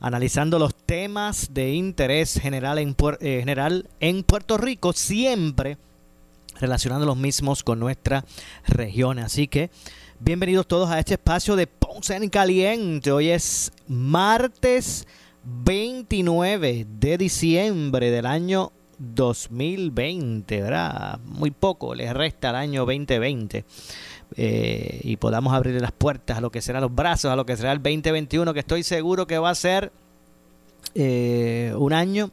analizando los temas de interés general en, eh, general en Puerto Rico, siempre relacionando los mismos con nuestra región. Así que bienvenidos todos a este espacio de Ponce en Caliente. Hoy es martes 29 de diciembre del año 2020, ¿verdad? Muy poco les resta al año 2020. Eh, y podamos abrir las puertas a lo que será los brazos, a lo que será el 2021, que estoy seguro que va a ser eh, un año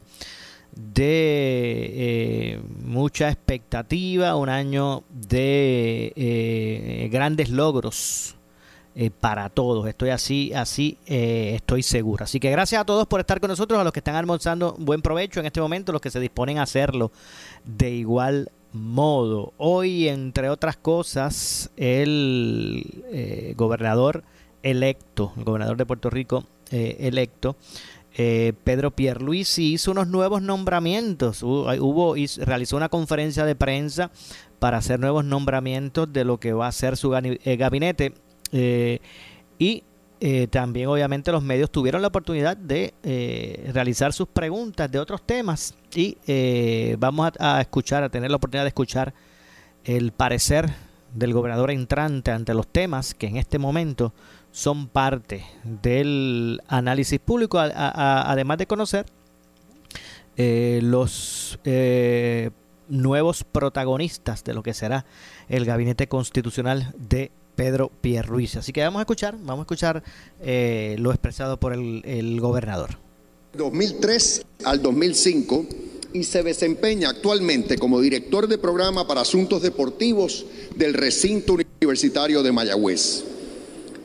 de eh, mucha expectativa, un año de grandes logros para todos. Estoy así, así estoy seguro. Así que gracias a todos por estar con nosotros, a los que están almorzando, buen provecho en este momento, los que se disponen a hacerlo de igual modo. Hoy, entre otras cosas, el eh, gobernador electo, el gobernador de Puerto Rico eh, electo, eh, Pedro Pierluisi hizo unos nuevos nombramientos. Hubo, realizó una conferencia de prensa para hacer nuevos nombramientos de lo que va a ser su gabinete. y eh, también obviamente los medios tuvieron la oportunidad de eh, realizar sus preguntas de otros temas y eh, vamos a, escuchar, a tener la oportunidad de escuchar el parecer del gobernador entrante ante los temas que en este momento son parte del análisis público, además de conocer los nuevos protagonistas de lo que será el gabinete constitucional de Pedro Pierruiz. Así que vamos a escuchar, vamos a escuchar eh, lo expresado por el, el gobernador. 2003 al 2005 y se desempeña actualmente como director de programa para asuntos deportivos del recinto universitario de Mayagüez.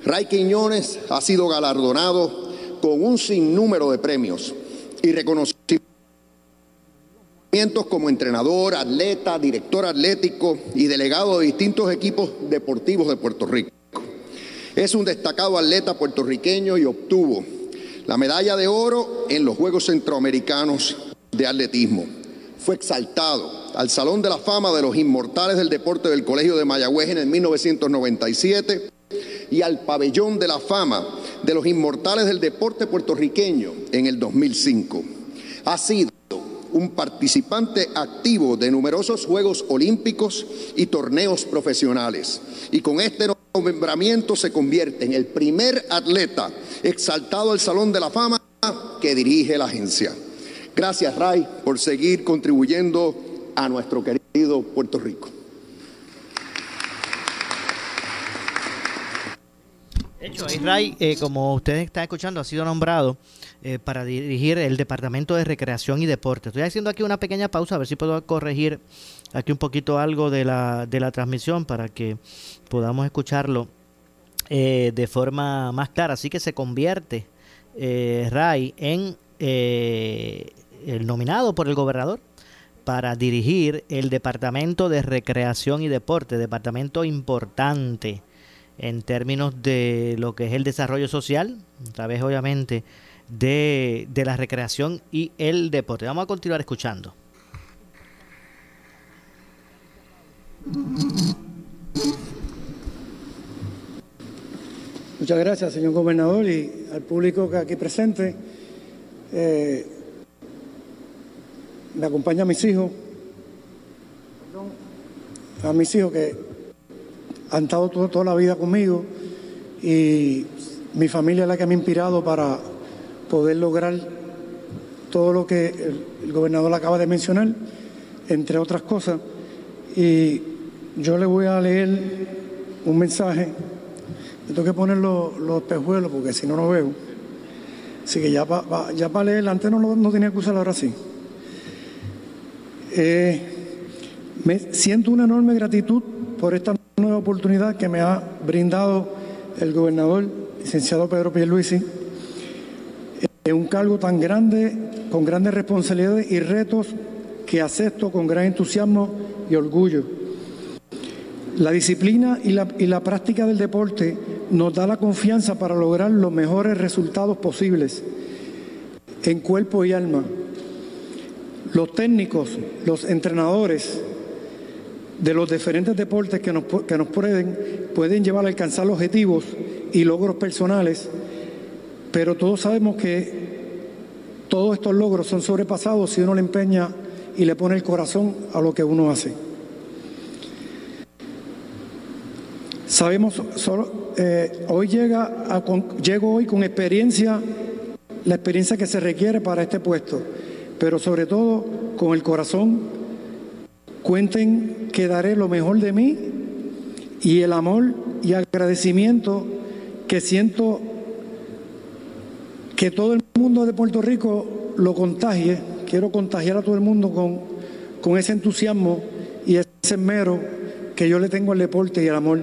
Ray Quiñones ha sido galardonado con un sinnúmero de premios y reconocimientos como entrenador, atleta, director atlético y delegado de distintos equipos deportivos de Puerto Rico. Es un destacado atleta puertorriqueño y obtuvo la medalla de oro en los Juegos Centroamericanos de Atletismo. Fue exaltado al Salón de la Fama de los Inmortales del Deporte del Colegio de Mayagüez en el 1997 y al Pabellón de la Fama de los Inmortales del Deporte puertorriqueño en el 2005. Ha sido un participante activo de numerosos Juegos Olímpicos y torneos profesionales. Y con este nombramiento se convierte en el primer atleta exaltado al Salón de la Fama que dirige la agencia. Gracias, Ray, por seguir contribuyendo a nuestro querido Puerto Rico. De hecho, Ray, eh, como ustedes están escuchando, ha sido nombrado eh, para dirigir el Departamento de Recreación y Deporte. Estoy haciendo aquí una pequeña pausa, a ver si puedo corregir aquí un poquito algo de la, de la transmisión para que podamos escucharlo eh, de forma más clara. Así que se convierte eh, Ray en el nominado por el gobernador para dirigir el Departamento de Recreación y Deporte, departamento importante en términos de lo que es el desarrollo social, a través obviamente de, la recreación y el deporte. Vamos a continuar escuchando. Muchas gracias, señor gobernador, y al público que aquí presente. Eh, me acompaña a mis hijos, a mis hijos que han estado toda la vida conmigo y mi familia es la que me ha inspirado para poder lograr todo lo que el, gobernador acaba de mencionar, entre otras cosas. Y yo le voy a leer un mensaje. tengo que poner los, los espejuelos porque si no, no veo. Así que ya para ya leer, antes no, no tenía que usar ahora sí. Eh, me siento una enorme gratitud por esta nueva oportunidad que me ha brindado el gobernador, licenciado Pedro Pierluisi, en un cargo tan grande, con grandes responsabilidades y retos que acepto con gran entusiasmo y orgullo. La disciplina y la, y la práctica del deporte nos da la confianza para lograr los mejores resultados posibles en cuerpo y alma. Los técnicos, los entrenadores de los diferentes deportes que nos, que nos pueden, pueden llevar a alcanzar objetivos y logros personales, pero todos sabemos que todos estos logros son sobrepasados si uno le empeña y le pone el corazón a lo que uno hace. Sabemos, solo, eh, hoy llega a, llego hoy con experiencia, la experiencia que se requiere para este puesto, pero sobre todo con el corazón. Cuenten que daré lo mejor de mí y el amor y agradecimiento que siento que todo el mundo de Puerto Rico lo contagie. Quiero contagiar a todo el mundo con, con ese entusiasmo y ese esmero que yo le tengo al deporte y al amor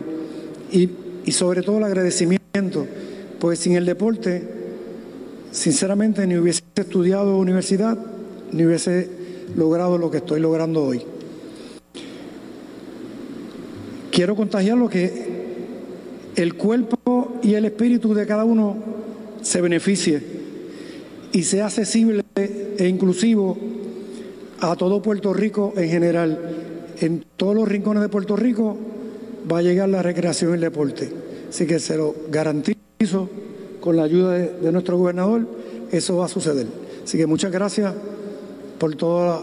y, sobre todo el agradecimiento, pues sin el deporte, sinceramente, ni hubiese estudiado universidad, ni hubiese logrado lo que estoy logrando hoy. Quiero contagiar lo que el cuerpo y el espíritu de cada uno se beneficie y sea accesible e inclusivo a todo Puerto Rico en general. En todos los rincones de Puerto Rico va a llegar la recreación y el deporte. Así que se lo garantizo con la ayuda de, nuestro gobernador, eso va a suceder. Así que muchas gracias por todo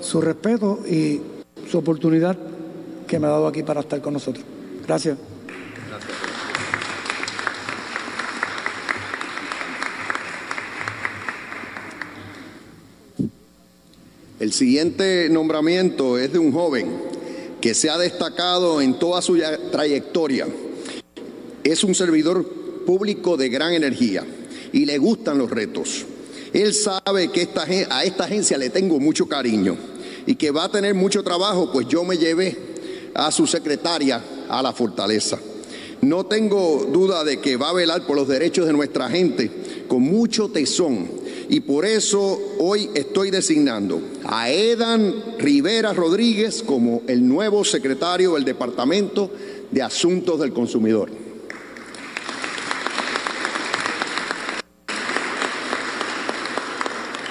su respeto y su oportunidad que me ha dado aquí para estar con nosotros. Gracias. El siguiente nombramiento es de un joven que se ha destacado en toda su trayectoria. Es un servidor público de gran energía y le gustan los retos. Él sabe que a esta agencia le tengo mucho cariño y que va a tener mucho trabajo, pues yo me llevé a su secretaria a la fortaleza. No tengo duda de que va a velar por los derechos de nuestra gente con mucho tesón y por eso hoy estoy designando a Edan Rivera Rodríguez como el nuevo secretario del Departamento de Asuntos del Consumidor.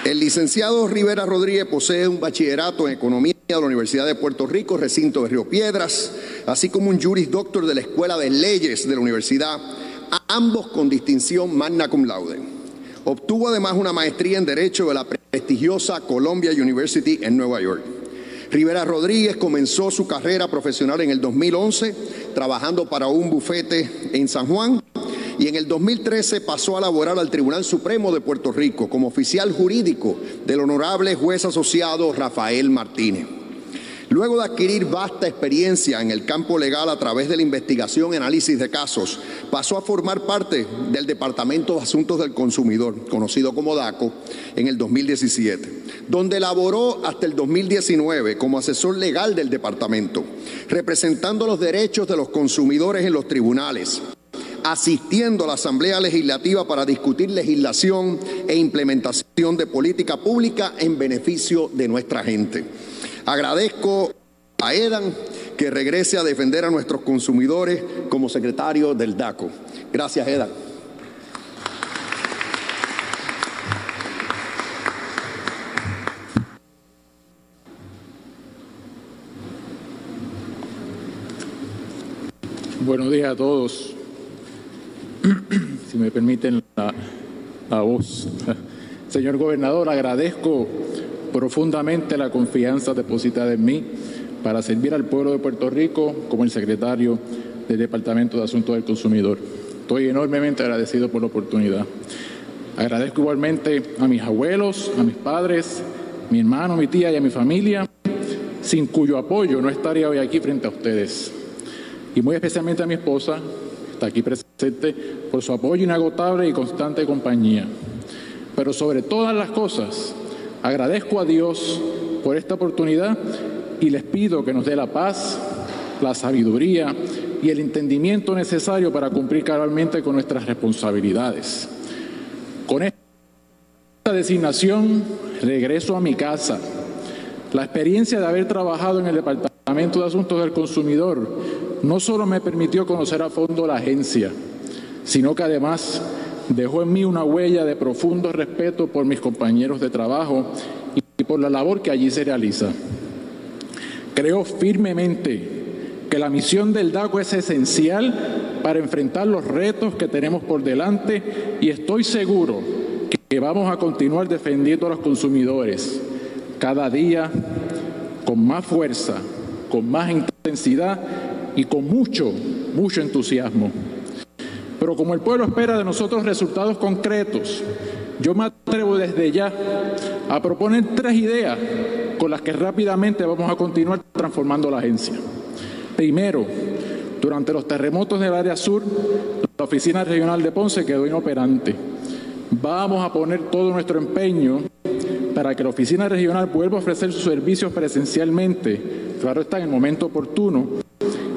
El licenciado Rivera Rodríguez posee un bachillerato en Economía de la Universidad de Puerto Rico, recinto de Río Piedras, así como un Juris Doctor de la Escuela de Leyes de la Universidad, ambos con distinción magna cum laude. Obtuvo además una maestría en Derecho de la prestigiosa Columbia University en Nueva York. Rivera Rodríguez comenzó su carrera profesional en el 2011 trabajando para un bufete en San Juan y en el 2013 pasó a laborar al Tribunal Supremo de Puerto Rico como oficial jurídico del honorable juez asociado Rafael Martínez. Luego de adquirir vasta experiencia en el campo legal a través de la investigación y análisis de casos, pasó a formar parte del Departamento de Asuntos del Consumidor, conocido como DACO, en el 2017, donde laboró hasta el 2019 como asesor legal del departamento, representando los derechos de los consumidores en los tribunales, asistiendo a la Asamblea Legislativa para discutir legislación e implementación de política pública en beneficio de nuestra gente. Agradezco a Edan que regrese a defender a nuestros consumidores como secretario del DACO. Gracias, Edan. Buenos días a todos. si me permiten la, voz. Señor gobernador, agradezco profundamente la confianza depositada en mí para servir al pueblo de Puerto Rico como el secretario del Departamento de Asuntos del Consumidor. Estoy enormemente agradecido por la oportunidad. Agradezco igualmente a mis abuelos, a mis padres, mi hermano, mi tía y a mi familia. sin cuyo apoyo no estaría hoy aquí frente a ustedes. Y muy especialmente a mi esposa, que está aquí presente, por su apoyo inagotable y constante compañía. Pero sobre todas las cosas, agradezco a Dios por esta oportunidad y les pido que nos dé la paz, la sabiduría y el entendimiento necesario para cumplir cabalmente con nuestras responsabilidades. Con esta designación regreso a mi casa. La experiencia de haber trabajado en el Departamento de Asuntos del Consumidor no solo me permitió conocer a fondo la agencia, sino que además dejó en mí una huella de profundo respeto por mis compañeros de trabajo y por la labor que allí se realiza. Creo firmemente que la misión del DACO es esencial para enfrentar los retos que tenemos por delante y estoy seguro que vamos a continuar defendiendo a los consumidores cada día con más fuerza, con más intensidad y con mucho, mucho entusiasmo. Pero como el pueblo espera de nosotros resultados concretos, yo me atrevo desde ya a proponer tres ideas con las que rápidamente vamos a continuar transformando la agencia. Primero, durante los terremotos del área sur, la Oficina Regional de Ponce quedó inoperante. Vamos a poner todo nuestro empeño para que la Oficina Regional vuelva a ofrecer sus servicios presencialmente, claro está, en el momento oportuno,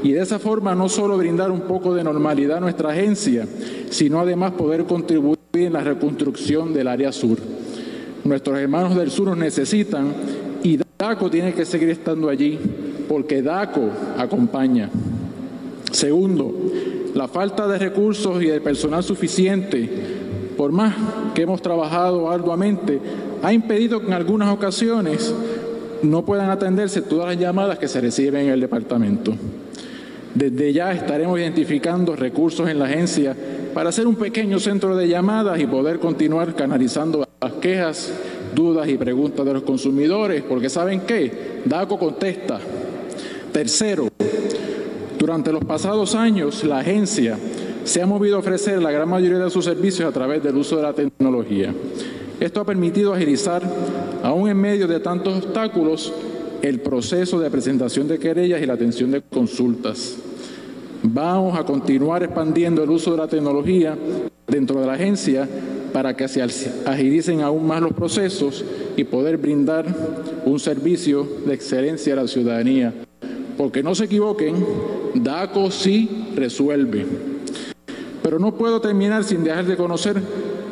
y de esa forma no solo brindar un poco de normalidad a nuestra agencia, sino además poder contribuir en la reconstrucción del área sur. Nuestros hermanos del sur nos necesitan y DACO tiene que seguir estando allí porque DACO acompaña. Segundo, la falta de recursos y de personal suficiente, por más que hemos trabajado arduamente, ha impedido que en algunas ocasiones no puedan atenderse todas las llamadas que se reciben en el departamento. Desde ya estaremos identificando recursos en la agencia para hacer un pequeño centro de llamadas y poder continuar canalizando las quejas, dudas y preguntas de los consumidores, porque ¿saben qué? DACO contesta, Tercero, durante los pasados años, la agencia se ha movido a ofrecer la gran mayoría de sus servicios a través del uso de la tecnología. Esto ha permitido agilizar, aún en medio de tantos obstáculos, el proceso de presentación de querellas y la atención de consultas. Vamos a continuar expandiendo el uso de la tecnología dentro de la agencia para que se agilicen aún más los procesos y poder brindar un servicio de excelencia a la ciudadanía porque no se equivoquen, DACO sí resuelve. Pero no puedo terminar sin dejar de conocer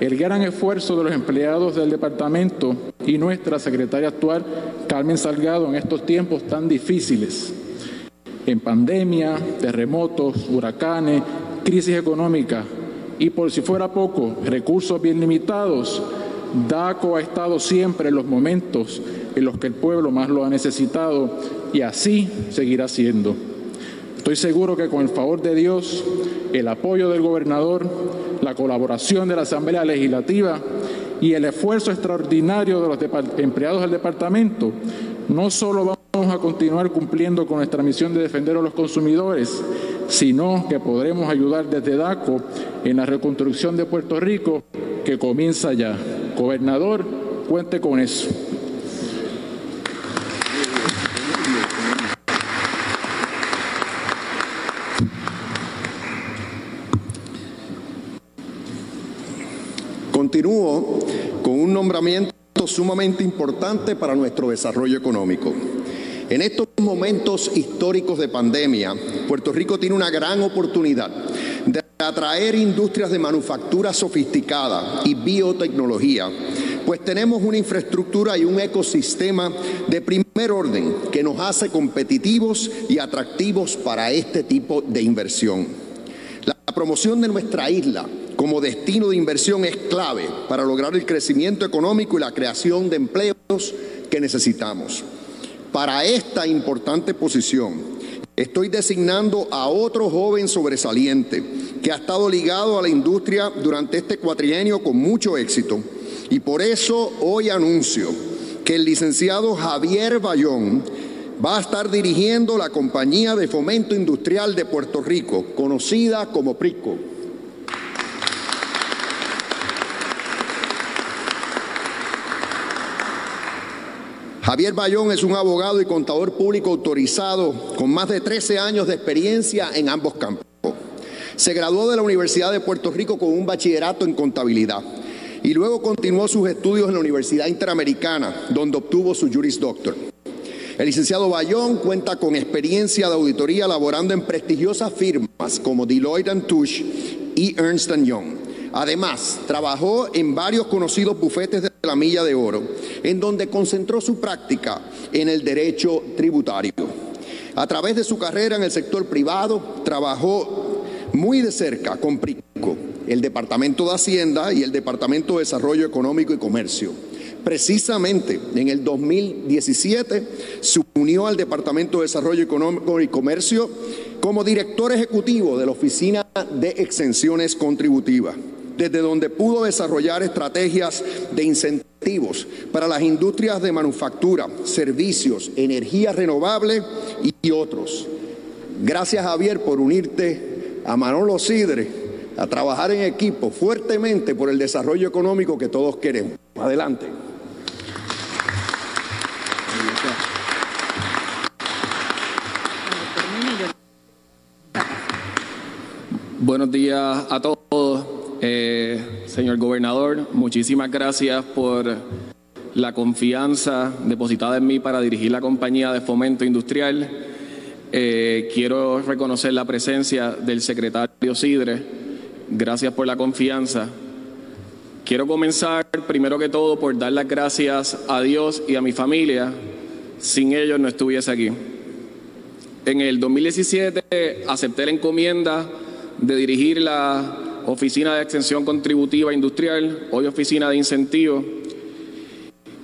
el gran esfuerzo de los empleados del departamento y nuestra secretaria actual, Carmen Salgado, en estos tiempos tan difíciles. En pandemia, terremotos, huracanes, crisis económica y por si fuera poco, recursos bien limitados, DACO ha estado siempre en los momentos en los que el pueblo más lo ha necesitado y así seguirá siendo. Estoy seguro que con el favor de Dios, el apoyo del gobernador, la colaboración de la Asamblea Legislativa y el esfuerzo extraordinario de los empleados del departamento, no solo vamos a continuar cumpliendo con nuestra misión de defender a los consumidores, sino que podremos ayudar desde DACO en la reconstrucción de Puerto Rico que comienza ya. Gobernador, cuente con eso. Continúo con un nombramiento sumamente importante para nuestro desarrollo económico. En estos momentos históricos de pandemia, Puerto Rico tiene una gran oportunidad de atraer industrias de manufactura sofisticada y biotecnología, pues tenemos una infraestructura y un ecosistema de primer orden que nos hace competitivos y atractivos para este tipo de inversión. La promoción de nuestra isla como destino de inversión es clave para lograr el crecimiento económico y la creación de empleos que necesitamos. Para esta importante posición, estoy designando a otro joven sobresaliente que ha estado ligado a la industria durante este cuatrienio con mucho éxito. Y por eso hoy anuncio que el licenciado Javier Bayón va a estar dirigiendo la Compañía de Fomento Industrial de Puerto Rico, conocida como PRICO. Javier Bayón es un abogado y contador público autorizado con más de 13 años de experiencia en ambos campos. Se graduó de la Universidad de Puerto Rico con un bachillerato en contabilidad y luego continuó sus estudios en la Universidad Interamericana, donde obtuvo su Juris Doctor. El licenciado Bayón cuenta con experiencia de auditoría laborando en prestigiosas firmas como Deloitte Touche y Ernst Young. Además, trabajó en varios conocidos bufetes de la milla de oro, en donde concentró su práctica en el derecho tributario. A través de su carrera en el sector privado, trabajó muy de cerca con PRICO, el Departamento de Hacienda y el Departamento de Desarrollo Económico y Comercio. Precisamente en el 2017 se unió al Departamento de Desarrollo Económico y Comercio como director ejecutivo de la Oficina de Exenciones Contributivas, desde donde pudo desarrollar estrategias de incentivos para las industrias de manufactura, servicios, energía renovable y otros. Gracias Javier por unirte a Manolo Sidre a trabajar en equipo fuertemente por el desarrollo económico que todos queremos. Adelante. Buenos días a todos. Eh, señor gobernador, muchísimas gracias por la confianza depositada en mí para dirigir la compañía de fomento industrial. Eh, quiero reconocer la presencia del secretario Sidre Gracias por la confianza. Quiero comenzar primero que todo por dar las gracias a Dios y a mi familia. Sin ellos no estuviese aquí. En el 2017 acepté la encomienda de dirigir la Oficina de Extensión Contributiva Industrial, hoy Oficina de Incentivos.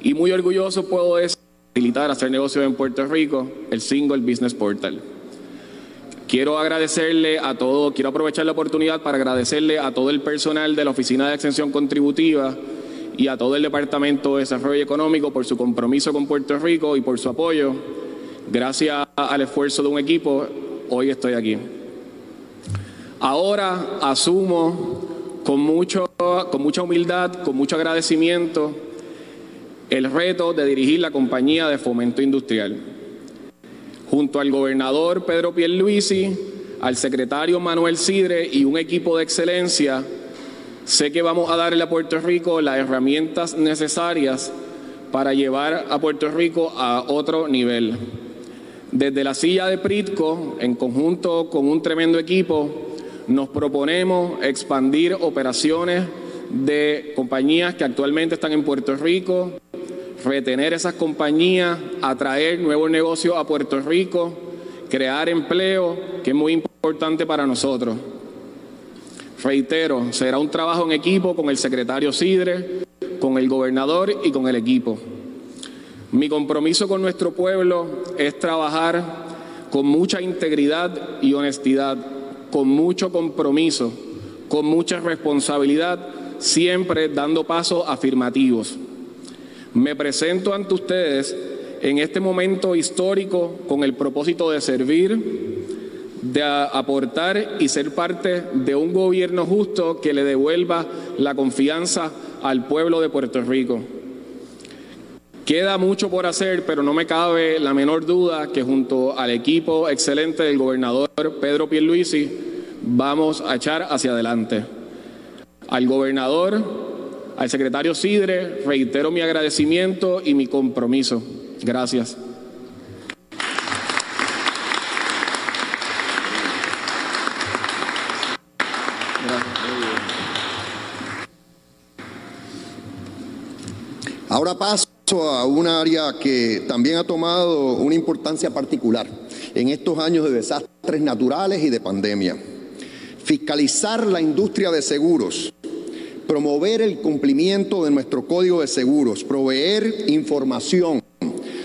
Y muy orgulloso puedo facilitar hacer negocios en Puerto Rico, el Single Business Portal. Quiero agradecerle a todo, quiero aprovechar la oportunidad para agradecerle a todo el personal de la Oficina de Extensión Contributiva y a todo el Departamento de Desarrollo Económico por su compromiso con Puerto Rico y por su apoyo. Gracias al esfuerzo de un equipo, hoy estoy aquí. Ahora asumo con, mucho, con mucha humildad, con mucho agradecimiento, el reto de dirigir la compañía de fomento industrial junto al gobernador Pedro Pierluisi, al secretario Manuel Sidre y un equipo de excelencia, sé que vamos a darle a Puerto Rico las herramientas necesarias para llevar a Puerto Rico a otro nivel. Desde la silla de Pritco, en conjunto con un tremendo equipo, nos proponemos expandir operaciones de compañías que actualmente están en Puerto Rico, retener esas compañías, atraer nuevos negocios a Puerto Rico, crear empleo, que es muy importante para nosotros. Reitero, será un trabajo en equipo con el secretario Sidre, con el gobernador y con el equipo. Mi compromiso con nuestro pueblo es trabajar con mucha integridad y honestidad, con mucho compromiso, con mucha responsabilidad, siempre dando pasos afirmativos. Me presento ante ustedes en este momento histórico con el propósito de servir, de aportar y ser parte de un gobierno justo que le devuelva la confianza al pueblo de Puerto Rico. Queda mucho por hacer, pero no me cabe la menor duda que junto al equipo excelente del gobernador Pedro Pierluisi vamos a echar hacia adelante. Al gobernador al secretario Sidre reitero mi agradecimiento y mi compromiso. Gracias. Ahora paso a un área que también ha tomado una importancia particular en estos años de desastres naturales y de pandemia. Fiscalizar la industria de seguros promover el cumplimiento de nuestro código de seguros, proveer información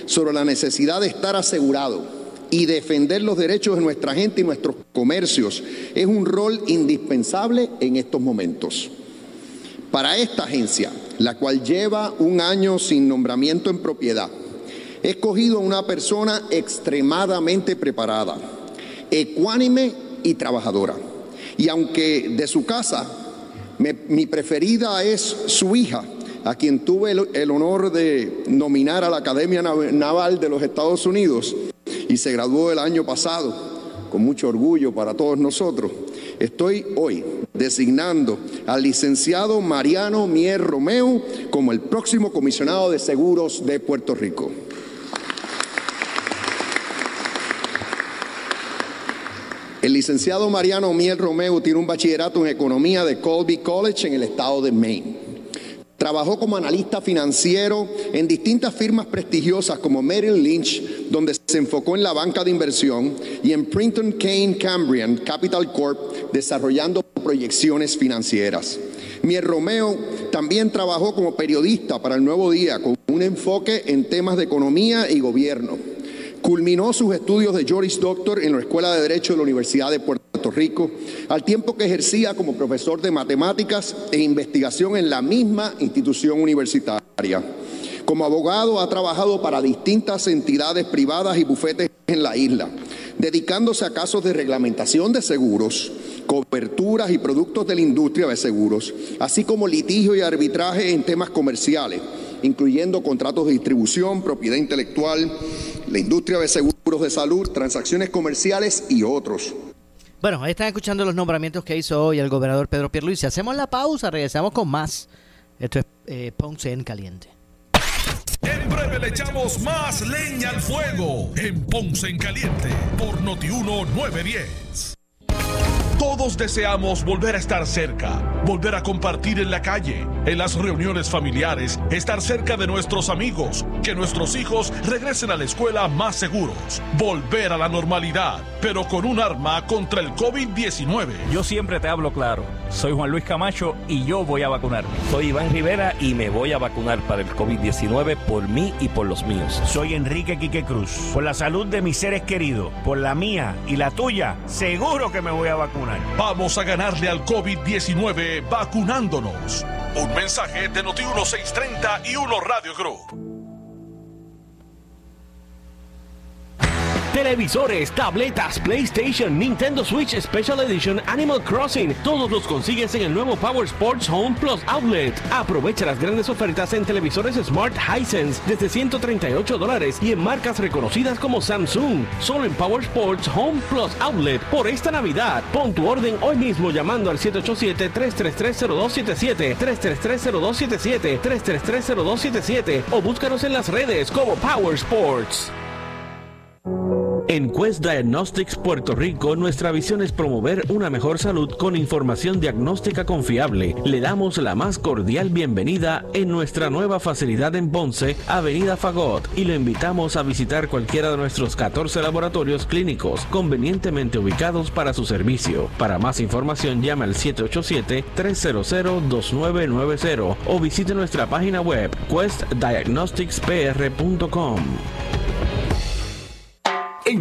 sobre la necesidad de estar asegurado y defender los derechos de nuestra gente y nuestros comercios es un rol indispensable en estos momentos. Para esta agencia, la cual lleva un año sin nombramiento en propiedad, he escogido a una persona extremadamente preparada, ecuánime y trabajadora. Y aunque de su casa mi preferida es su hija, a quien tuve el, honor de nominar a la Academia Naval de los Estados Unidos y se graduó el año pasado, con mucho orgullo para todos nosotros, estoy hoy designando al licenciado Mariano Mier Romeo como el próximo comisionado de seguros de Puerto Rico. El licenciado Mariano Miel Romeo tiene un bachillerato en economía de Colby College en el estado de Maine. Trabajó como analista financiero en distintas firmas prestigiosas como Merrill Lynch, donde se enfocó en la banca de inversión, y en Printon Kane Cambrian Capital Corp, desarrollando proyecciones financieras. Mier Romeo también trabajó como periodista para el Nuevo Día, con un enfoque en temas de economía y gobierno. Culminó sus estudios de Juris Doctor en la Escuela de Derecho de la Universidad de Puerto Rico, al tiempo que ejercía como profesor de matemáticas e investigación en la misma institución universitaria. Como abogado ha trabajado para distintas entidades privadas y bufetes en la isla, dedicándose a casos de reglamentación de seguros, coberturas y productos de la industria de seguros, así como litigio y arbitraje en temas comerciales, incluyendo contratos de distribución, propiedad intelectual, la industria de seguros de salud, transacciones comerciales y otros. Bueno, ahí están escuchando los nombramientos que hizo hoy el gobernador Pedro Pierluisi. Hacemos la pausa, regresamos con más. Esto es eh, Ponce en Caliente. En breve le echamos más leña al fuego en Ponce en Caliente por Notiuno 910. Todos deseamos volver a estar cerca, volver a compartir en la calle, en las reuniones familiares, estar cerca de nuestros amigos, que nuestros hijos regresen a la escuela más seguros, volver a la normalidad, pero con un arma contra el COVID-19. Yo siempre te hablo claro. Soy Juan Luis Camacho y yo voy a vacunarme. Soy Iván Rivera y me voy a vacunar para el COVID-19 por mí y por los míos. Soy Enrique Quique Cruz. Por la salud de mis seres queridos, por la mía y la tuya, seguro que me voy a vacunar. Vamos a ganarle al COVID-19 vacunándonos. Un mensaje de Noti 1630 y Uno Radio Group. Televisores, tabletas, PlayStation, Nintendo Switch Special Edition, Animal Crossing. Todos los consigues en el nuevo Power Sports Home Plus Outlet. Aprovecha las grandes ofertas en televisores Smart Hisense desde 138 dólares y en marcas reconocidas como Samsung. Solo en Power Sports Home Plus Outlet por esta Navidad. Pon tu orden hoy mismo llamando al 787-333-0277, 333-0277, 333-0277 o búscanos en las redes como Power Sports. En Quest Diagnostics Puerto Rico, nuestra visión es promover una mejor salud con información diagnóstica confiable. Le damos la más cordial bienvenida en nuestra nueva facilidad en Ponce, Avenida Fagot, y lo invitamos a visitar cualquiera de nuestros 14 laboratorios clínicos convenientemente ubicados para su servicio. Para más información, llame al 787-300-2990 o visite nuestra página web questdiagnosticspr.com.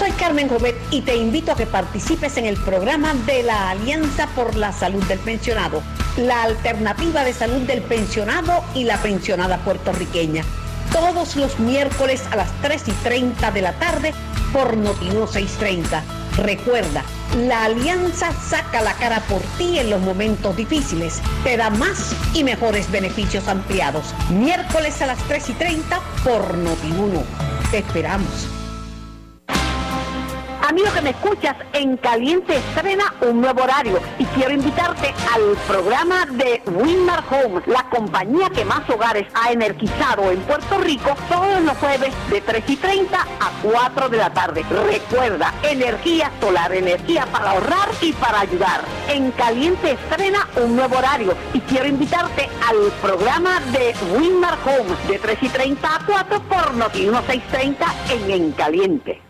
Soy Carmen Jovet y te invito a que participes en el programa de la Alianza por la Salud del Pensionado, la alternativa de salud del pensionado y la pensionada puertorriqueña. Todos los miércoles a las 3 y 30 de la tarde por Notino 630. Recuerda, la alianza saca la cara por ti en los momentos difíciles. Te da más y mejores beneficios ampliados. Miércoles a las 3 y 30 por Notiuno. Te esperamos. Amigo que me escuchas, en Caliente estrena un nuevo horario y quiero invitarte al programa de Winmar Home, la compañía que más hogares ha energizado en Puerto Rico todos los jueves de 3 y 30 a 4 de la tarde. Recuerda, energía solar, energía para ahorrar y para ayudar. En Caliente estrena un nuevo horario y quiero invitarte al programa de Winmar Home de 3 y 30 a 4 por Noti 1630 en En Caliente.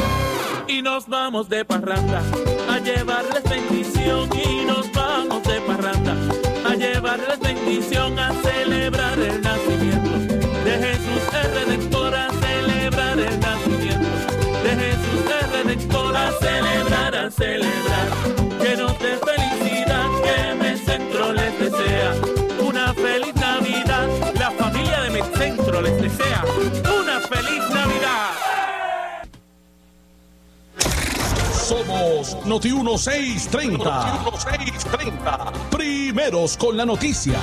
y nos vamos de parranda. A llevarles bendición y nos vamos de parranda. A llevarles bendición a celebrar el nacimiento. De Jesús el Redentor a celebrar el nacimiento. De Jesús el Redentor a celebrar a celebrar Somos Noti 1630. Noti 1630. Primeros con la noticia.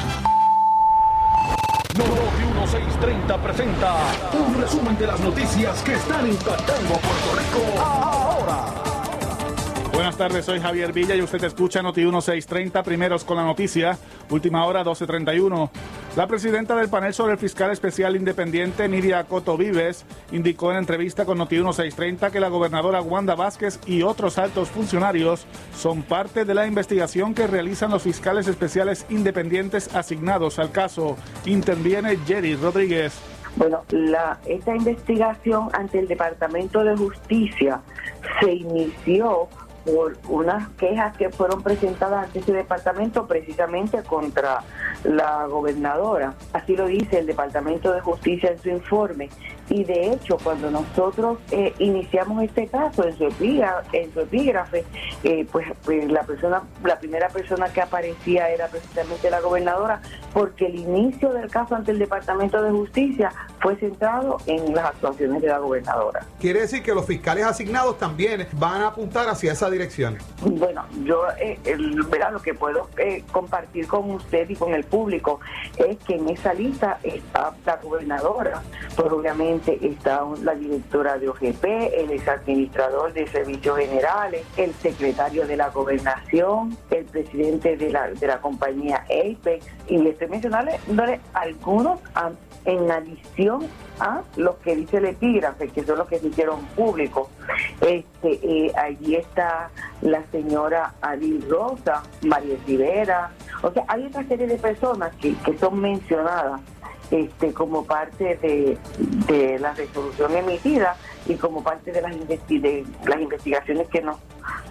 Noti 1630 presenta un resumen de las noticias que están impactando a Puerto Rico. Buenas tardes, soy Javier Villa y usted escucha Noti 1630, primeros con la noticia, última hora 1231. La presidenta del panel sobre el fiscal especial independiente, Nidia Coto Vives, indicó en entrevista con Noti 1630 que la gobernadora Wanda Vázquez y otros altos funcionarios son parte de la investigación que realizan los fiscales especiales independientes asignados al caso. Interviene Jerry Rodríguez. Bueno, esta investigación ante el Departamento de Justicia se inició por unas quejas que fueron presentadas ante ese departamento precisamente contra la gobernadora. Así lo dice el Departamento de Justicia en su informe. Y de hecho, cuando nosotros eh, iniciamos este caso en su, en su epígrafe, eh, pues, pues, la persona, la primera persona que aparecía era precisamente la gobernadora, porque el inicio del caso ante el Departamento de Justicia fue centrado en las actuaciones de la gobernadora. Quiere decir que los fiscales asignados también van a apuntar hacia esa dirección. Bueno, yo eh, el, lo que puedo eh, compartir con usted y con el público es que en esa lista está la gobernadora, pues obviamente está la directora de OGP, el ex administrador de servicios generales, el secretario de la gobernación, el presidente de la, de la compañía Apex, y estoy mencionando algunos en adición a los que dice el epígrafe, que son los que se hicieron públicos. Este, eh, allí está la señora Adil Rosa, María Rivera, o sea, hay otra serie de personas que, que son mencionadas este, como parte de, de la resolución emitida y como parte de las, de las investigaciones que nos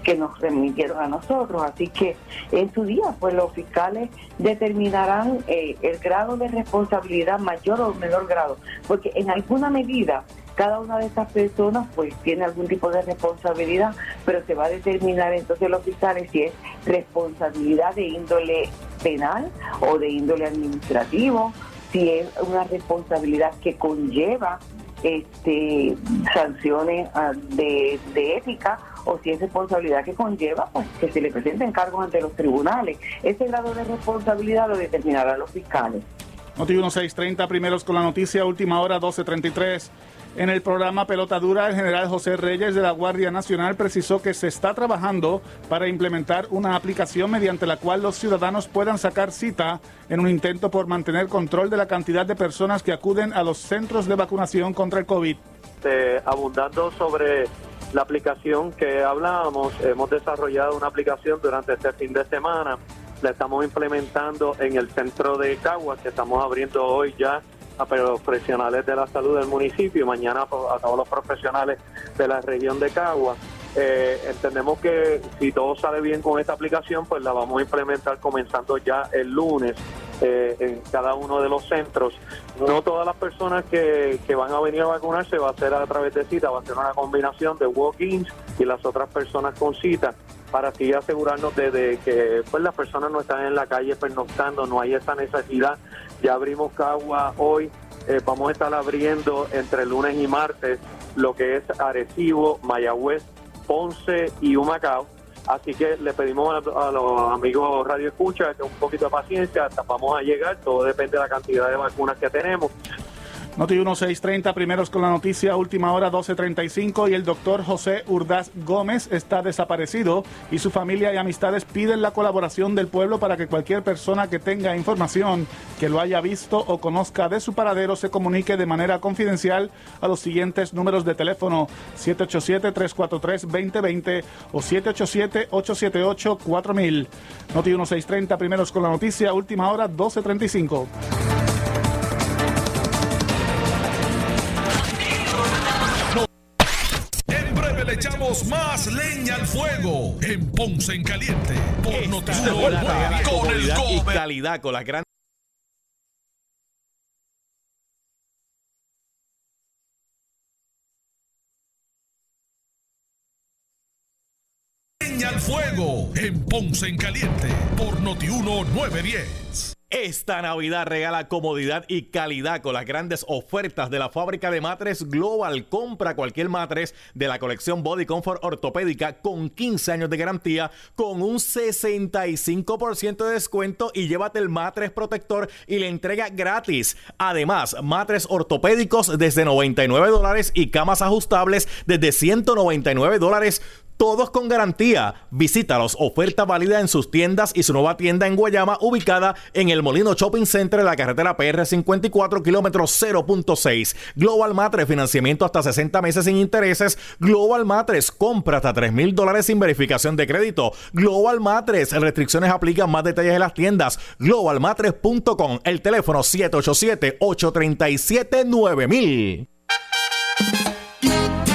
que nos remitieron a nosotros. Así que en su día, pues los fiscales determinarán eh, el grado de responsabilidad mayor o menor grado, porque en alguna medida cada una de estas personas pues tiene algún tipo de responsabilidad, pero se va a determinar entonces los fiscales si es responsabilidad de índole penal o de índole administrativo, si es una responsabilidad que conlleva este sanciones ah, de, de ética o si es responsabilidad que conlleva, pues que se le presenten cargos ante los tribunales. Ese grado de responsabilidad lo determinarán los fiscales. Noti 1630, primeros con la noticia, última hora 1233. En el programa Pelota Dura, el general José Reyes de la Guardia Nacional precisó que se está trabajando para implementar una aplicación mediante la cual los ciudadanos puedan sacar cita en un intento por mantener control de la cantidad de personas que acuden a los centros de vacunación contra el COVID. abundando sobre la aplicación que hablábamos, hemos desarrollado una aplicación durante este fin de semana la estamos implementando en el centro de Caguas, que estamos abriendo hoy ya a profesionales de la salud del municipio mañana a todos los profesionales de la región de Caguas. Eh, entendemos que si todo sale bien con esta aplicación, pues la vamos a implementar comenzando ya el lunes eh, en cada uno de los centros. No todas las personas que, que van a venir a vacunarse va a ser a través de cita, va a ser una combinación de walk-ins y las otras personas con cita para así asegurarnos de, que pues las personas no están en la calle pernoctando, no hay esa necesidad. Ya abrimos Cagua hoy, eh, vamos a estar abriendo entre lunes y martes lo que es Arecibo, Mayagüez, Ponce y Humacao. Así que le pedimos a, los amigos Radio Escucha que un poquito de paciencia, hasta vamos a llegar, todo depende de la cantidad de vacunas que tenemos. Noti 1630, primeros con la noticia, última hora 1235 y el doctor José Urdaz Gómez está desaparecido y su familia y amistades piden la colaboración del pueblo para que cualquier persona que tenga información que lo haya visto o conozca de su paradero se comunique de manera confidencial a los siguientes números de teléfono 787-343-2020 o 787-878-4000. Noti 1630, primeros con la noticia, última hora 1235. Echamos más leña al fuego en Ponce en Caliente por Notiuno con el y calidad con las grandes Leña al fuego en Ponce en Caliente por Notiuno 910. Esta Navidad regala comodidad y calidad con las grandes ofertas de la fábrica de matres Global. Compra cualquier matres de la colección Body Comfort ortopédica con 15 años de garantía con un 65% de descuento y llévate el matres protector y le entrega gratis. Además, matres ortopédicos desde 99 dólares y camas ajustables desde 199 dólares todos con garantía. Visítalos, oferta válida en sus tiendas y su nueva tienda en Guayama, ubicada en el Molino Shopping Center de la carretera PR 54, kilómetros 0.6. Global Matres, financiamiento hasta 60 meses sin intereses. Global Matres, compra hasta 3 mil dólares sin verificación de crédito. Global Matres, restricciones aplican más detalles en las tiendas. Globalmatres.com, el teléfono 787-837-9000.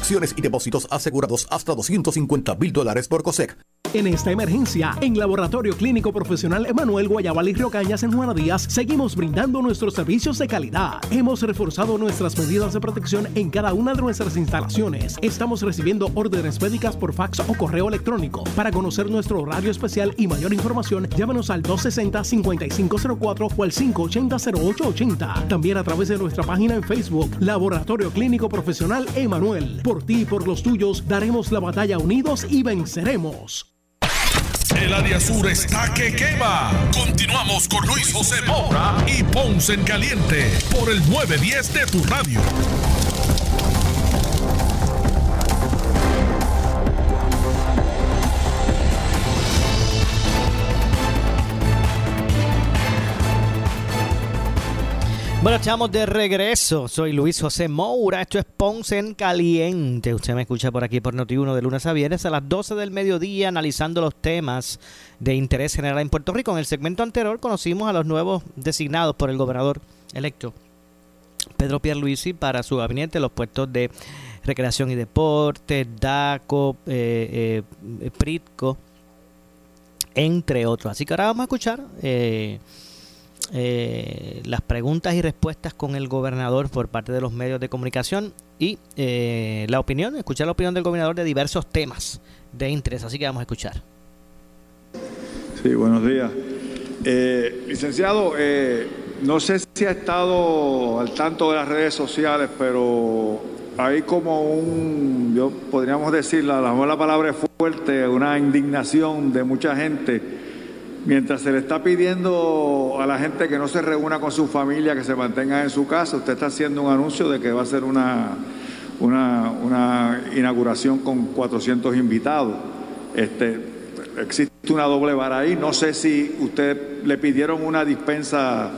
Acciones y depósitos asegurados hasta 250 mil dólares por COSEC. En esta emergencia, en Laboratorio Clínico Profesional Emanuel Guayabal y Río Cañas en Juana Díaz, seguimos brindando nuestros servicios de calidad. Hemos reforzado nuestras medidas de protección en cada una de nuestras instalaciones. Estamos recibiendo órdenes médicas por fax o correo electrónico. Para conocer nuestro horario especial y mayor información, llámanos al 260-5504 o al 580-0880. También a través de nuestra página en Facebook, Laboratorio Clínico Profesional Emanuel. Por ti y por los tuyos, daremos la batalla unidos y venceremos. El área sur está que quema. Continuamos con Luis José Moura y Ponce en Caliente por el 910 de tu radio. Bueno, estamos de regreso. Soy Luis José Moura. Esto es Ponce en Caliente. Usted me escucha por aquí por Noti1 de lunes a viernes a las 12 del mediodía analizando los temas de interés general en Puerto Rico. En el segmento anterior conocimos a los nuevos designados por el gobernador electo Pedro Pierluisi para su gabinete, los puestos de recreación y deporte, DACO, eh, eh, PRITCO, entre otros. Así que ahora vamos a escuchar... Eh, eh, las preguntas y respuestas con el gobernador por parte de los medios de comunicación y eh, la opinión, escuchar la opinión del gobernador de diversos temas de interés. Así que vamos a escuchar. Sí, buenos días. Eh, licenciado, no sé si ha estado al tanto de las redes sociales, pero hay como un, yo podríamos decir, la, la palabra es fuerte, una indignación de mucha gente Mientras se le está pidiendo a la gente que no se reúna con su familia, que se mantenga en su casa, usted está haciendo un anuncio de que va a ser una, una, inauguración con 400 invitados. Este, existe una doble vara ahí. No sé si usted le pidieron una dispensa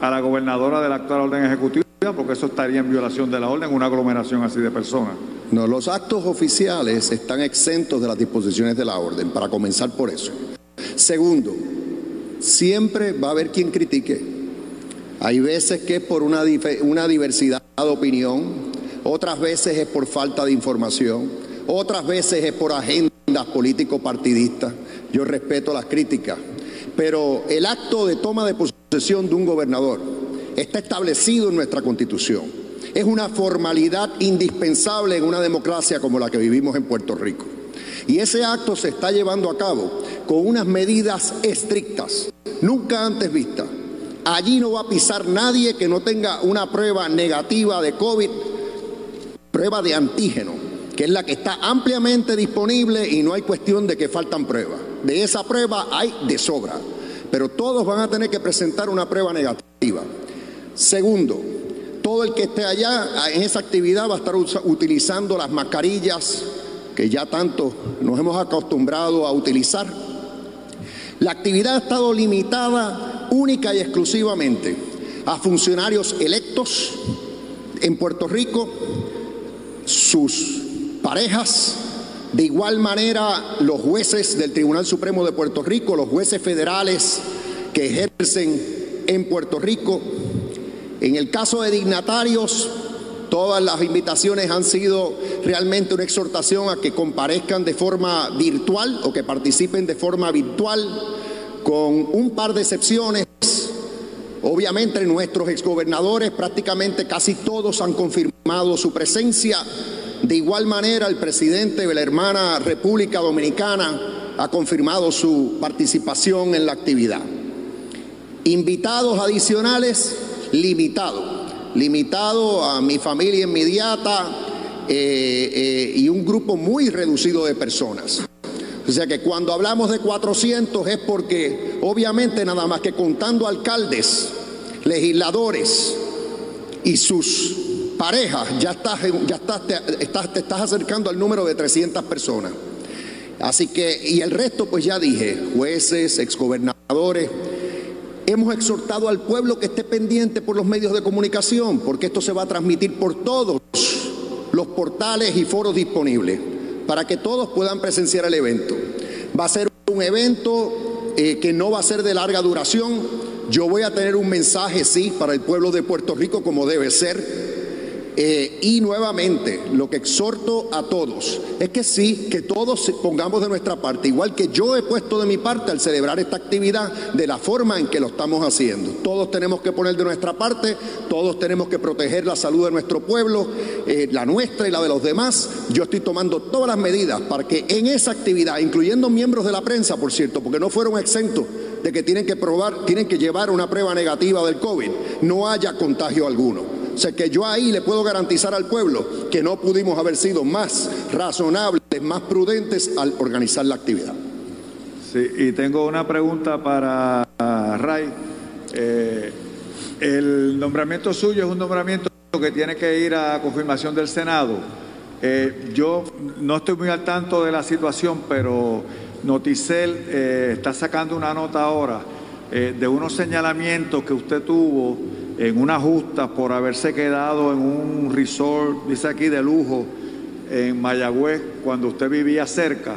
a la gobernadora de la actual orden ejecutiva, porque eso estaría en violación de la orden, una aglomeración así de personas. No, los actos oficiales están exentos de las disposiciones de la orden, para comenzar por eso. Segundo, siempre va a haber quien critique. Hay veces que es por una, diversidad de opinión, otras veces es por falta de información, otras veces es por agendas político-partidistas. Yo respeto las críticas, pero el acto de toma de posesión de un gobernador está establecido en nuestra constitución. Es una formalidad indispensable en una democracia como la que vivimos en Puerto Rico. Y ese acto se está llevando a cabo con unas medidas estrictas, nunca antes vistas. Allí no va a pisar nadie que no tenga una prueba negativa de COVID, prueba de antígeno, que es la que está ampliamente disponible y no hay cuestión de que faltan pruebas. De esa prueba hay de sobra, pero todos van a tener que presentar una prueba negativa. Segundo, todo el que esté allá en esa actividad va a estar utilizando las mascarillas que ya tanto nos hemos acostumbrado a utilizar. La actividad ha estado limitada única y exclusivamente a funcionarios electos en Puerto Rico, sus parejas, de igual manera los jueces del Tribunal Supremo de Puerto Rico, los jueces federales que ejercen en Puerto Rico. En el caso de dignatarios, Todas las invitaciones han sido realmente una exhortación a que comparezcan de forma virtual o que participen de forma virtual, con un par de excepciones. Obviamente nuestros exgobernadores prácticamente casi todos han confirmado su presencia. De igual manera el presidente de la hermana República Dominicana ha confirmado su participación en la actividad. Invitados adicionales, limitados limitado a mi familia inmediata eh, eh, y un grupo muy reducido de personas. O sea que cuando hablamos de 400 es porque obviamente nada más que contando alcaldes, legisladores y sus parejas, ya estás, ya estás, te, estás, te estás acercando al número de 300 personas. Así que, y el resto pues ya dije, jueces, exgobernadores, Hemos exhortado al pueblo que esté pendiente por los medios de comunicación, porque esto se va a transmitir por todos los portales y foros disponibles, para que todos puedan presenciar el evento. Va a ser un evento eh, que no va a ser de larga duración. Yo voy a tener un mensaje, sí, para el pueblo de Puerto Rico como debe ser eh, y nuevamente, lo que exhorto a todos es que sí, que todos pongamos de nuestra parte, igual que yo he puesto de mi parte al celebrar esta actividad de la forma en que lo estamos haciendo. Todos tenemos que poner de nuestra parte, todos tenemos que proteger la salud de nuestro pueblo, eh, la nuestra y la de los demás. Yo estoy tomando todas las medidas para que en esa actividad, incluyendo miembros de la prensa, por cierto, porque no fueron exentos de que tienen que probar, tienen que llevar una prueba negativa del COVID, no haya contagio alguno. O sea que yo ahí le puedo garantizar al pueblo que no pudimos haber sido más razonables, más prudentes al organizar la actividad. Sí, y tengo una pregunta para Ray. Eh, el nombramiento suyo es un nombramiento que tiene que ir a confirmación del Senado. Eh, yo no estoy muy al tanto de la situación, pero Noticel eh, está sacando una nota ahora de unos señalamientos que usted tuvo en una justa por haberse quedado en un resort, dice aquí, de lujo en Mayagüez cuando usted vivía cerca.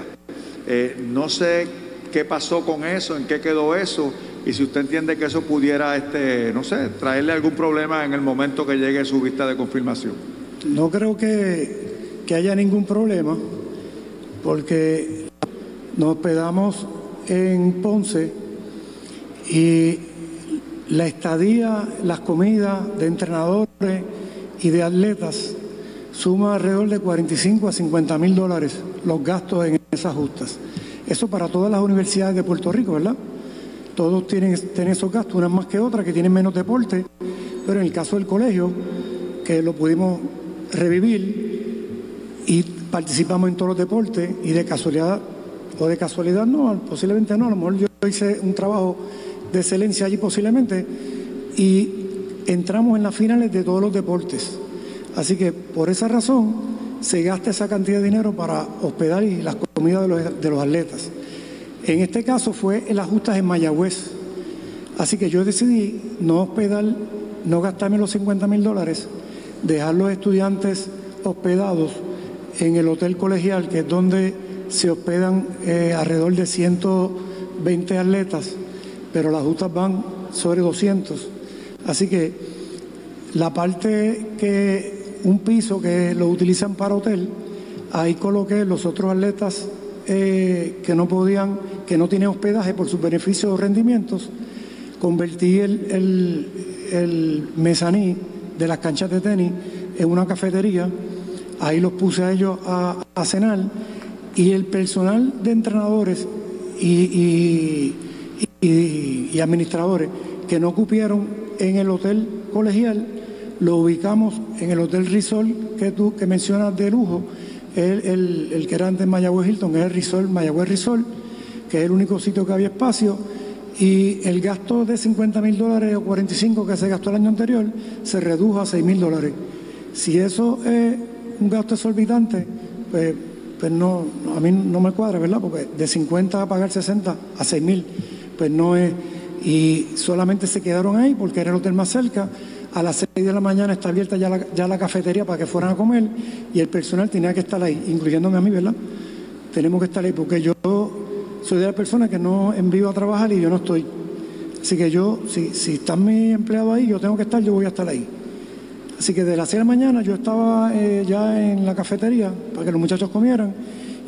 Eh, no sé qué pasó con eso, en qué quedó eso y si usted entiende que eso pudiera, este, no sé, traerle algún problema en el momento que llegue su vista de confirmación. No creo que, que haya ningún problema porque nos hospedamos en Ponce y la estadía, las comidas de entrenadores y de atletas suma alrededor de 45 a 50 mil dólares los gastos en esas justas. Eso para todas las universidades de Puerto Rico, ¿verdad? Todos tienen, tienen esos gastos, unas más que otras, que tienen menos deporte, pero en el caso del colegio, que lo pudimos revivir y participamos en todos los deportes y de casualidad, o de casualidad no, posiblemente no, a lo mejor yo hice un trabajo de excelencia allí posiblemente, y entramos en las finales de todos los deportes. Así que por esa razón se gasta esa cantidad de dinero para hospedar y las comidas de los, de los atletas. En este caso fue el ajuste en Mayagüez. Así que yo decidí no hospedar, no gastarme los 50 mil dólares, dejar los estudiantes hospedados en el hotel colegial, que es donde se hospedan eh, alrededor de 120 atletas, pero las justas van sobre 200. Así que la parte que un piso que lo utilizan para hotel, ahí coloqué los otros atletas eh, que no podían, que no tienen hospedaje por sus beneficios o rendimientos, convertí el, el, mezaní de las canchas de tenis en una cafetería, ahí los puse a ellos a, cenar y el personal de entrenadores y, administradores que no cupieron en el hotel colegial, lo ubicamos en el Hotel Risol que tú que mencionas de lujo, el, el, que era antes Mayagüez Hilton, es el Risol, Mayagüez Risol, que es el único sitio que había espacio, y el gasto de 50 mil dólares o 45 que se gastó el año anterior se redujo a 6 mil dólares. Si eso es un gasto exorbitante, pues, pues no, a mí no me cuadra, ¿verdad? Porque de 50 a pagar 60 a 6 mil, pues no es. Y solamente se quedaron ahí porque era el hotel más cerca a las 6 de la mañana está abierta ya la, ya la cafetería para que fueran a comer y el personal tenía que estar ahí, incluyéndome a mí, ¿verdad? Tenemos que estar ahí porque yo soy de la persona que no envío a trabajar y yo no estoy. Así que yo, si, si están mis empleados ahí, yo tengo que estar, yo voy a estar ahí. Así que de las 6 de la mañana yo estaba eh, ya en la cafetería para que los muchachos comieran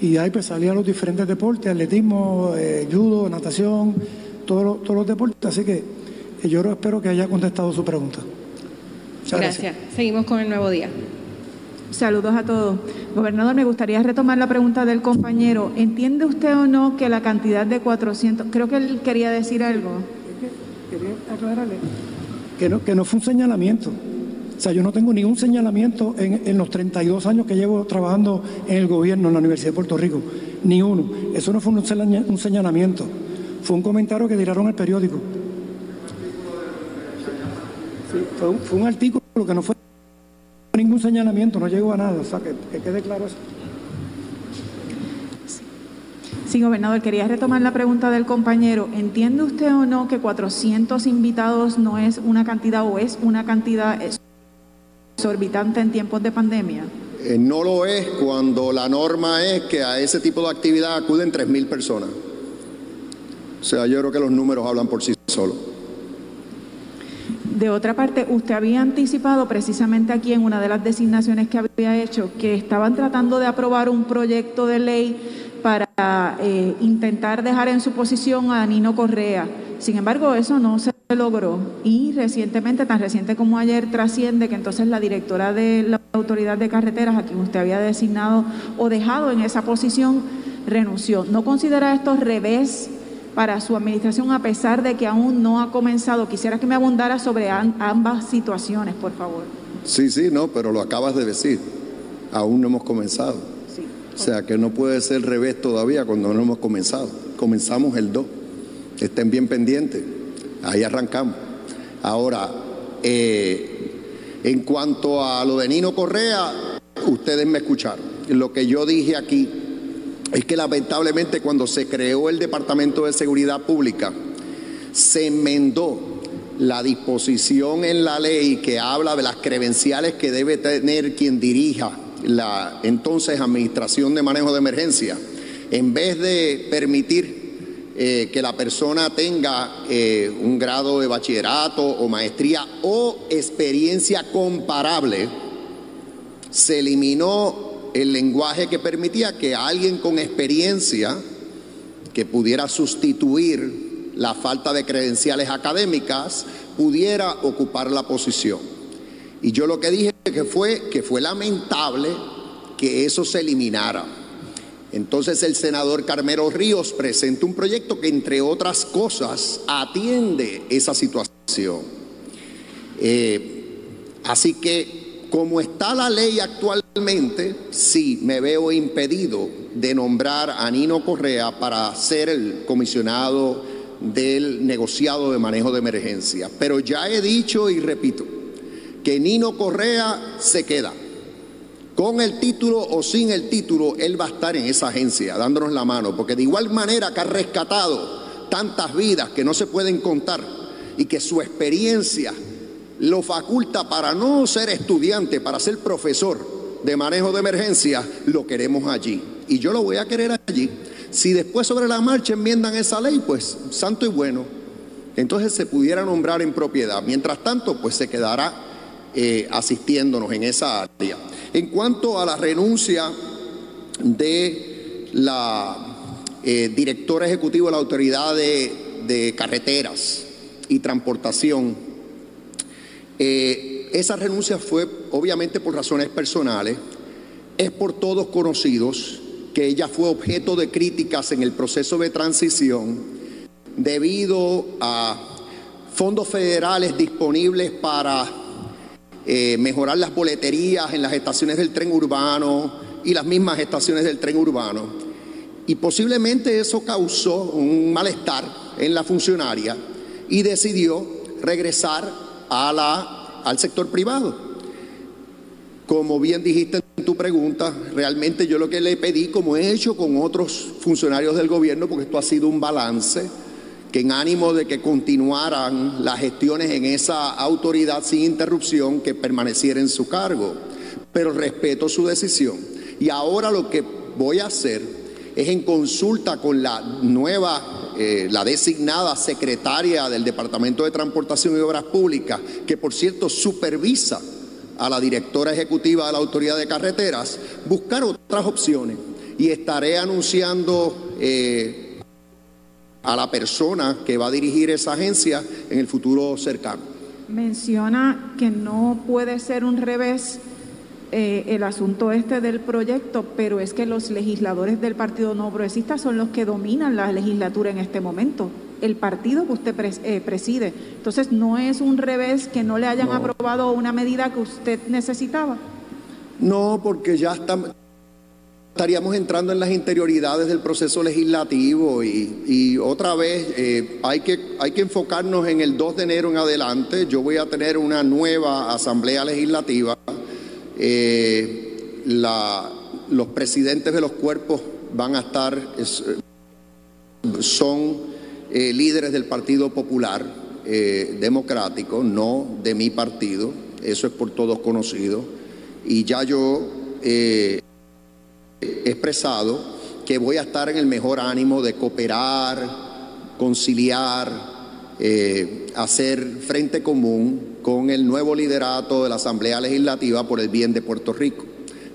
y ahí pues salían los diferentes deportes, atletismo, eh, judo, natación, todos todos los deportes. Así que yo espero que haya contestado su pregunta gracias. Seguimos con el nuevo día. Saludos a todos. Gobernador, me gustaría retomar la pregunta del compañero. ¿Entiende usted o no que la cantidad de 400, creo que él quería decir algo? Quería aclararle que no, que no fue un señalamiento. O sea, yo no tengo ningún señalamiento en, en, los 32 años que llevo trabajando en el gobierno en la Universidad de Puerto Rico. Ni uno. Eso no fue un señalamiento. Fue un comentario que tiraron el periódico fue, un, artículo que no fue ningún señalamiento, no llegó a nada, o sea, que, quede claro eso. Sí, gobernador, quería retomar la pregunta del compañero. ¿Entiende usted o no que 400 invitados no es una cantidad o es una cantidad exorbitante en tiempos de pandemia? Eh, no lo es cuando la norma es que a ese tipo de actividad acuden 3.000 personas. O sea, yo creo que los números hablan por sí solos. De otra parte, usted había anticipado precisamente aquí en una de las designaciones que había hecho que estaban tratando de aprobar un proyecto de ley para eh, intentar dejar en su posición a Nino Correa. Sin embargo, eso no se logró y recientemente, tan reciente como ayer, trasciende que entonces la directora de la Autoridad de Carreteras, a quien usted había designado o dejado en esa posición, renunció. ¿No considera esto revés para su administración a pesar de que aún no ha comenzado. Quisiera que me abundara sobre ambas situaciones, por favor. Sí, sí, no, pero lo acabas de decir. Aún no hemos comenzado. O sea que no puede ser revés todavía cuando no hemos comenzado. Comenzamos el 2. Estén bien pendientes. Ahí arrancamos. Ahora, eh, en cuanto a lo de Nino Correa, ustedes me escucharon. Lo que yo dije aquí es que lamentablemente cuando se creó el Departamento de Seguridad Pública, se enmendó la disposición en la ley que habla de las credenciales que debe tener quien dirija la entonces Administración de Manejo de Emergencia. En vez de permitir eh, que la persona tenga eh, un grado de bachillerato o maestría o experiencia comparable, se eliminó el lenguaje que permitía que alguien con experiencia que pudiera sustituir la falta de credenciales académicas pudiera ocupar la posición. Y yo lo que dije que fue que fue lamentable que eso se eliminara. Entonces el senador Carmelo Ríos presenta un proyecto que entre otras cosas atiende esa situación. Eh, así que como está la ley actualmente, sí, me veo impedido de nombrar a Nino Correa para ser el comisionado del negociado de manejo de emergencia. Pero ya he dicho y repito que Nino Correa se queda. Con el título o sin el título, él va a estar en esa agencia dándonos la mano, porque de igual manera que ha rescatado tantas vidas que no se pueden contar y que su experiencia lo faculta para no ser estudiante, para ser profesor de manejo de emergencia, lo queremos allí. Y yo lo voy a querer allí. Si después sobre la marcha enmiendan esa ley, pues santo y bueno. Entonces se pudiera nombrar en propiedad. Mientras tanto, pues se quedará eh, asistiéndonos en esa área. En cuanto a la renuncia de la eh, directora ejecutiva de la Autoridad de, Carreteras y Transportación, eh, esa renuncia fue obviamente por razones personales, es por todos conocidos que ella fue objeto de críticas en el proceso de transición debido a fondos federales disponibles para eh, mejorar las boleterías en las estaciones del tren urbano y las mismas estaciones del tren urbano. Y posiblemente eso causó un malestar en la funcionaria y decidió regresar a la, al sector privado. Como bien dijiste en tu pregunta, realmente yo lo que le pedí, como he hecho con otros funcionarios del gobierno, porque esto ha sido un balance, que en ánimo de que continuaran las gestiones en esa autoridad sin interrupción, que permaneciera en su cargo. Pero respeto su decisión. Y ahora lo que voy a hacer es en consulta con la nueva, eh, la designada secretaria del Departamento de Transportación y Obras Públicas, que por cierto supervisa a la directora ejecutiva de la Autoridad de Carreteras, buscar otras opciones. Y estaré anunciando eh, a la persona que va a dirigir esa agencia en el futuro cercano. Menciona que no puede ser un revés eh, el asunto este del proyecto, pero es que los legisladores del Partido No Progresista son los que dominan la legislatura en este momento, el partido que usted eh, preside. Entonces, ¿no es un revés que no le hayan aprobado una medida que usted necesitaba? No, porque ya estamos estaríamos entrando en las interioridades del proceso legislativo y, otra vez eh, hay, que, hay que enfocarnos en el 2 de enero en adelante. Yo voy a tener una nueva asamblea legislativa. Eh, los presidentes de los cuerpos van a estar, son eh, líderes del Partido Popular Democrático, no de mi partido. Eso es por todos conocido. Y ya yo expresado que voy a estar en el mejor ánimo de cooperar, conciliar, eh, hacer frente común con el nuevo liderato de la Asamblea Legislativa por el bien de Puerto Rico.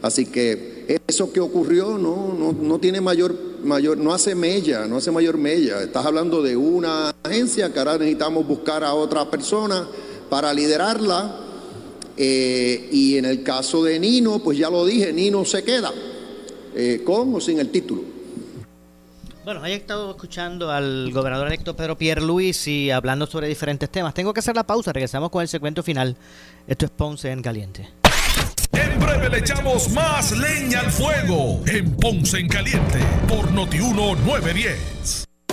Así que eso que ocurrió no, no, no tiene mayor, mayor, no hace mella, no hace mayor mella. Estás hablando de una agencia que ahora necesitamos buscar a otra persona para liderarla. Eh, y en el caso de Nino, pues ya lo dije, Nino se queda. Eh, con o sin el título. Bueno, he estado escuchando al gobernador electo Pedro Pierluisi hablando sobre diferentes temas. Tengo que hacer la pausa, regresamos con el segmento final. Esto es Ponce en Caliente. En breve le echamos más leña al fuego en Ponce en Caliente por Notiuno 910.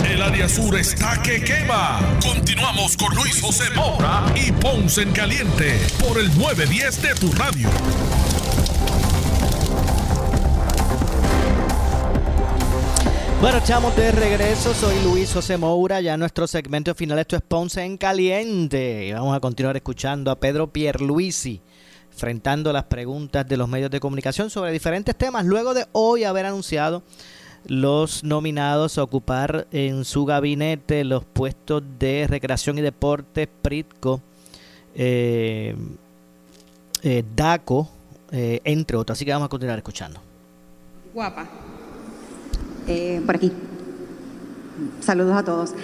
El área sur está que quema. Continuamos con Luis José Moura y Ponce en Caliente por el 910 de tu radio. Bueno, estamos de regreso. Soy Luis José Moura. Ya nuestro segmento final, esto es Ponce en Caliente. Y vamos a continuar escuchando a Pedro Pierluisi enfrentando las preguntas de los medios de comunicación sobre diferentes temas, luego de hoy haber anunciado los nominados a ocupar en su gabinete los puestos de recreación y deporte, PRITCO, eh, eh, DACO, eh, entre otros. Así que vamos a continuar escuchando. Guapa. por aquí. Saludos a todos.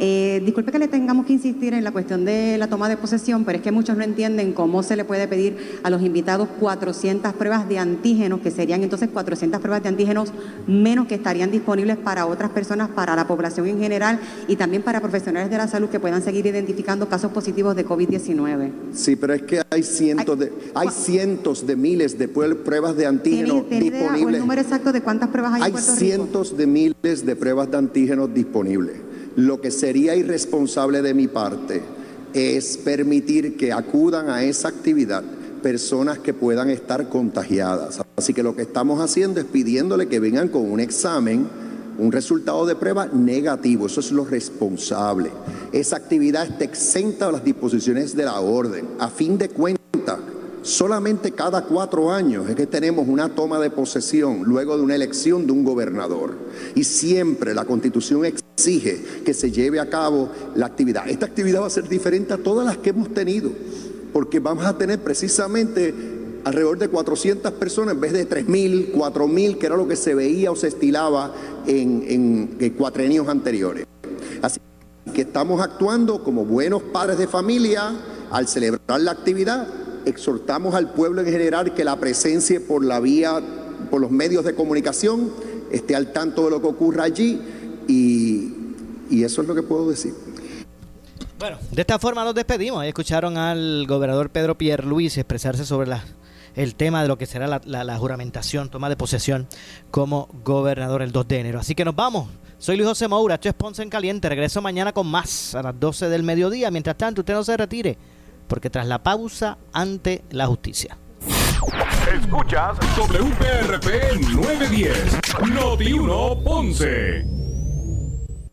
Eh, disculpe que le tengamos que insistir en la cuestión de la toma de posesión, pero es que muchos no entienden cómo se le puede pedir a los invitados 400 pruebas de antígenos, que serían entonces 400 pruebas de antígenos menos que estarían disponibles para otras personas, para la población en general y también para profesionales de la salud que puedan seguir identificando casos positivos de COVID-19. Sí, pero es que hay cientos de, hay cientos de miles de pruebas de antígenos disponibles. ¿Tiene el número exacto de cuántas pruebas hay, hay en Puerto cientos de miles de pruebas de antígenos disponibles. Lo que sería irresponsable de mi parte es permitir que acudan a esa actividad personas que puedan estar contagiadas. Así que lo que estamos haciendo es pidiéndole que vengan con un examen, un resultado de prueba negativo. Eso es lo responsable. Esa actividad está exenta de las disposiciones de la orden. A fin de cuentas, solamente cada cuatro años es que tenemos una toma de posesión luego de una elección de un gobernador. Y siempre la constitución exige que se lleve a cabo la actividad. Esta actividad va a ser diferente a todas las que hemos tenido, porque vamos a tener precisamente alrededor de 400 personas en vez de 3.000, 4.000, que era lo que se veía o se estilaba en, en, cuatrenios anteriores. Así que estamos actuando como buenos padres de familia al celebrar la actividad. Exhortamos al pueblo en general que la presencia por la vía, por los medios de comunicación, esté al tanto de lo que ocurra allí y, eso es lo que puedo decir. Bueno, de esta forma nos despedimos. Ahí escucharon al gobernador Pedro Luis expresarse sobre la, el tema de lo que será la, la, juramentación, toma de posesión como gobernador el 2 de enero. Así que nos vamos. Soy Luis José Moura, esto es Ponce en Caliente. Regreso mañana con más a las 12 del mediodía. Mientras tanto, usted no se retire, porque tras la pausa ante la justicia. Escuchas WPRP 910, Noti 1 Ponce.